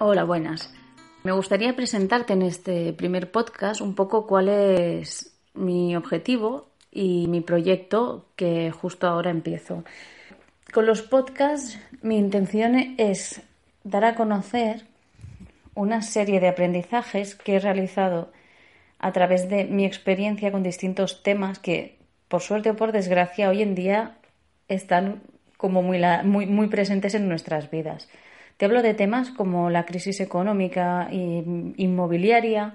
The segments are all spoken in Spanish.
Hola, buenas. Me gustaría presentarte en este primer podcast un poco cuál es mi objetivo y mi proyecto que justo ahora empiezo. Con los podcasts mi intención es dar a conocer una serie de aprendizajes que he realizado a través de mi experiencia con distintos temas que, por suerte o por desgracia, hoy en día están como muy, muy, muy presentes en nuestras vidas. Te hablo de temas como la crisis económica e inmobiliaria,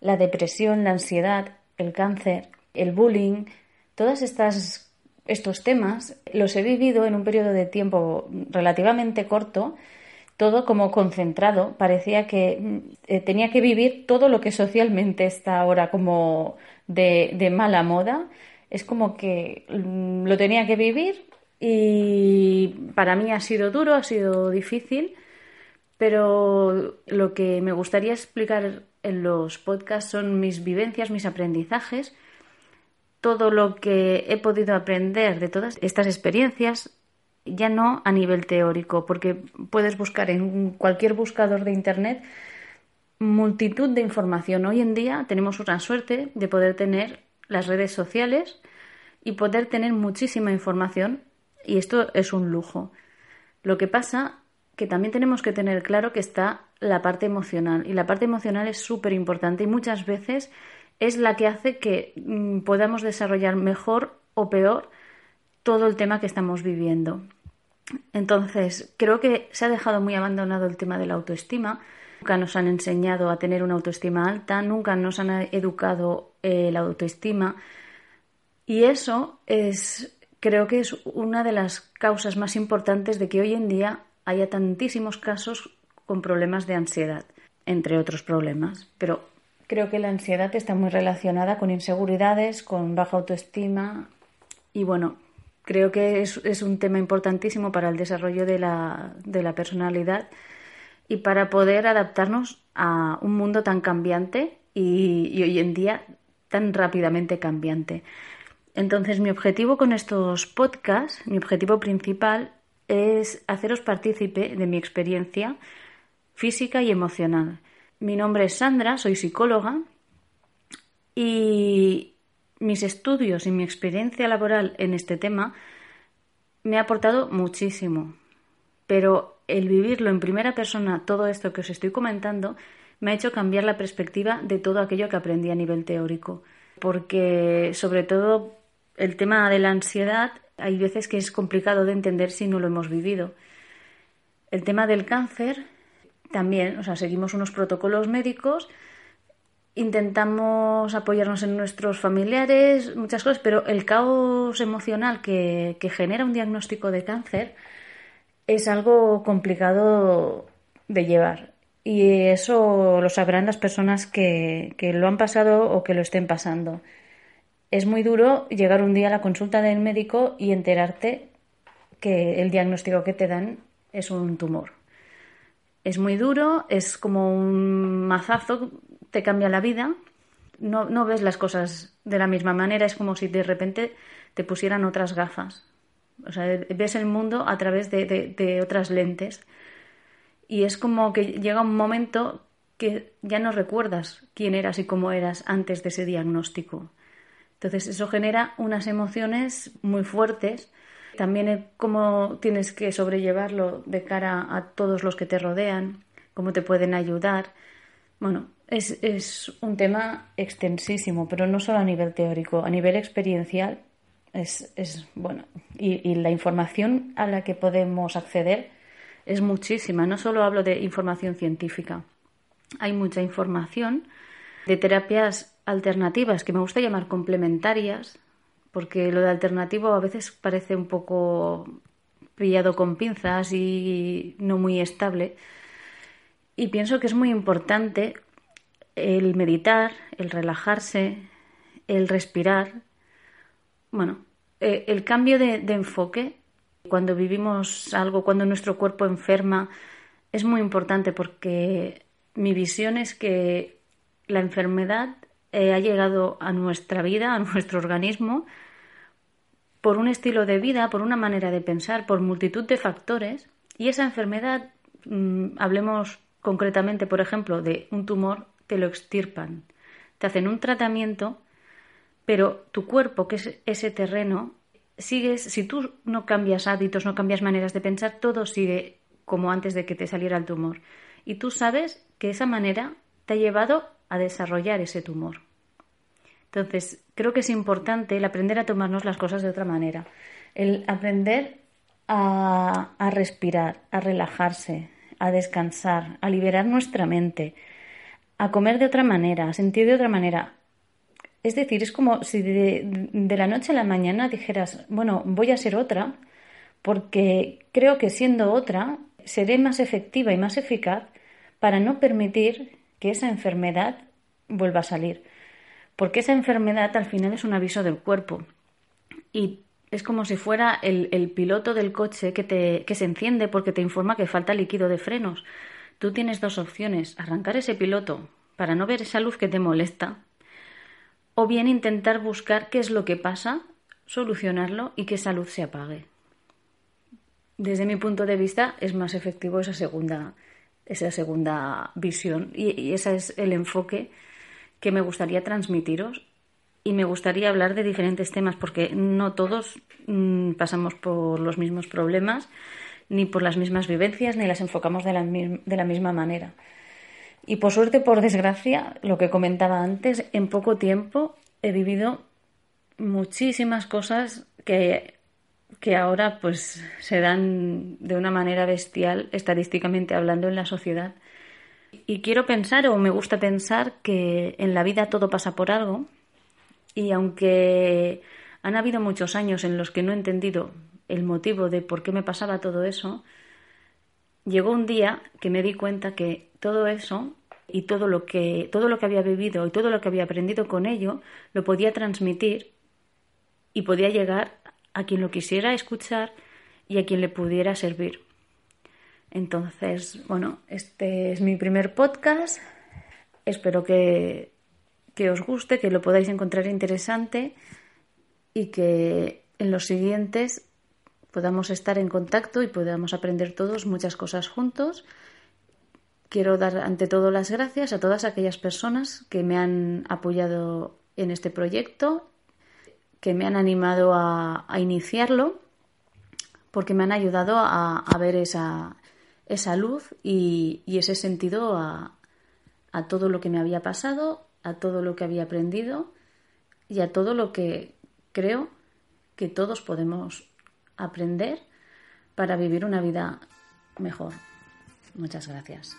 la depresión, la ansiedad, el cáncer, el bullying, todos estos temas los he vivido en un periodo de tiempo relativamente corto, todo como concentrado. Parecía que mm, eh, tenía que vivir todo lo que socialmente está ahora como de mala moda. Es como que mm, lo tenía que vivir y para mí ha sido duro, ha sido difícil, pero lo que me gustaría explicar en los podcasts son mis vivencias, mis aprendizajes, todo lo que he podido aprender de todas estas experiencias, ya no a nivel teórico, porque puedes buscar en cualquier buscador de Internet multitud de información. Hoy en día tenemos una suerte de poder tener las redes sociales y poder tener muchísima información y esto es un lujo. Lo que pasa que también tenemos que tener claro que está la parte emocional y la parte emocional es súper importante y muchas veces es la que hace que mm, podamos desarrollar mejor o peor todo el tema que estamos viviendo. Entonces, creo que se ha dejado muy abandonado el tema de la autoestima. Nunca nos han enseñado a tener una autoestima alta, nunca nos han educado eh, la autoestima. Y eso es creo que es una de las causas más importantes de que hoy en día haya tantísimos casos con problemas de ansiedad, entre otros problemas. Pero creo que la ansiedad está muy relacionada con inseguridades, con baja autoestima y bueno, creo que es, un tema importantísimo para el desarrollo de la, personalidad y para poder adaptarnos a un mundo tan cambiante y hoy en día tan rápidamente cambiante. Entonces, mi objetivo con estos podcasts, mi objetivo principal es haceros partícipe de mi experiencia física y emocional. Mi nombre es Sandra, soy psicóloga y mis estudios y mi experiencia laboral en este tema me ha aportado muchísimo. Pero el vivirlo en primera persona, todo esto que os estoy comentando, me ha hecho cambiar la perspectiva de todo aquello que aprendí a nivel teórico. Porque sobre todo el tema de la ansiedad hay veces que es complicado de entender si no lo hemos vivido. El tema del cáncer también, o sea, seguimos unos protocolos médicos, intentamos apoyarnos en nuestros familiares, muchas cosas, pero el caos emocional que, genera un diagnóstico de cáncer es algo complicado de llevar. Y eso lo sabrán las personas que, que lo han pasado o que lo estén pasando es muy duro llegar un día a la consulta del médico y enterarte que el diagnóstico que te dan es un tumor. Es muy duro, es como un mazazo, te cambia la vida, no, ves las cosas de la misma manera, es como si de repente te pusieran otras gafas. O sea, ves el mundo a través de, de otras lentes. Y es como que llega un momento que ya no recuerdas quién eras y cómo eras antes de ese diagnóstico. Entonces eso genera unas emociones muy fuertes. También cómo tienes que sobrellevarlo de cara a todos los que te rodean, cómo te pueden ayudar. Bueno, es, un tema extensísimo, pero no solo a nivel teórico, a nivel experiencial es, es bueno. Y, y, la información a la que podemos acceder es muchísima. No solo hablo de información científica, hay mucha información de terapias alternativas que me gusta llamar complementarias, porque lo de alternativo a veces parece un poco pillado con pinzas y no muy estable. Y pienso que es muy importante el meditar, el relajarse, el respirar. Bueno, eh, el cambio de, de enfoque cuando vivimos algo, cuando nuestro cuerpo enferma, es muy importante porque mi visión es que la enfermedad eh, ha llegado a nuestra vida, a nuestro organismo, por un estilo de vida, por una manera de pensar, por multitud de factores, y esa enfermedad, mm, hablemos concretamente, por ejemplo, de un tumor, te lo extirpan, te hacen un tratamiento, pero tu cuerpo, que es ese terreno, sigues, si tú no cambias hábitos, no cambias maneras de pensar, todo sigue como antes de que te saliera el tumor. Y tú sabes que esa manera te ha llevado a desarrollar ese tumor. Entonces, creo que es importante el aprender a tomarnos las cosas de otra manera, el aprender a, a respirar, a relajarse, a descansar, a liberar nuestra mente, a comer de otra manera, a sentir de otra manera, es decir, es como si de, la noche a la mañana dijeras, bueno, voy a ser otra, porque creo que siendo otra seré más efectiva y más eficaz para no permitir que esa enfermedad vuelva a salir. Porque esa enfermedad al final es un aviso del cuerpo. Y es como si fuera el, piloto del coche que, te, que se enciende porque te informa que falta líquido de frenos. Tú tienes dos opciones, arrancar ese piloto para no ver esa luz que te molesta o bien intentar buscar qué es lo que pasa, solucionarlo y que esa luz se apague. Desde mi punto de vista es más efectivo esa segunda, esa segunda visión y, ese es el enfoque que me gustaría transmitiros y me gustaría hablar de diferentes temas porque no todos mm, pasamos por los mismos problemas ni por las mismas vivencias ni las enfocamos de la, de la misma manera. Y por suerte, por desgracia, lo que comentaba antes, en poco tiempo he vivido muchísimas cosas que, que ahora pues se dan de una manera bestial, estadísticamente hablando, en la sociedad. Y quiero pensar, o me gusta pensar, que en la vida todo pasa por algo. Y aunque han habido muchos años en los que no he entendido el motivo de por qué me pasaba todo eso, llegó un día que me di cuenta que todo eso y todo lo que todo lo que había vivido y todo lo que había aprendido con ello lo podía transmitir y podía llegar a quien lo quisiera escuchar y a quien le pudiera servir. Entonces, bueno, este es mi primer podcast. Espero que, que os guste, que lo podáis encontrar interesante y que en los siguientes podamos estar en contacto y podamos aprender todos muchas cosas juntos. Quiero dar ante todo las gracias a todas aquellas personas que me han apoyado en este proyecto, que me han animado a, iniciarlo, porque me han ayudado a, ver esa, esa luz y, y, ese sentido a, a todo lo que me había pasado, a todo lo que había aprendido y a todo lo que creo que todos podemos aprender para vivir una vida mejor. Muchas gracias.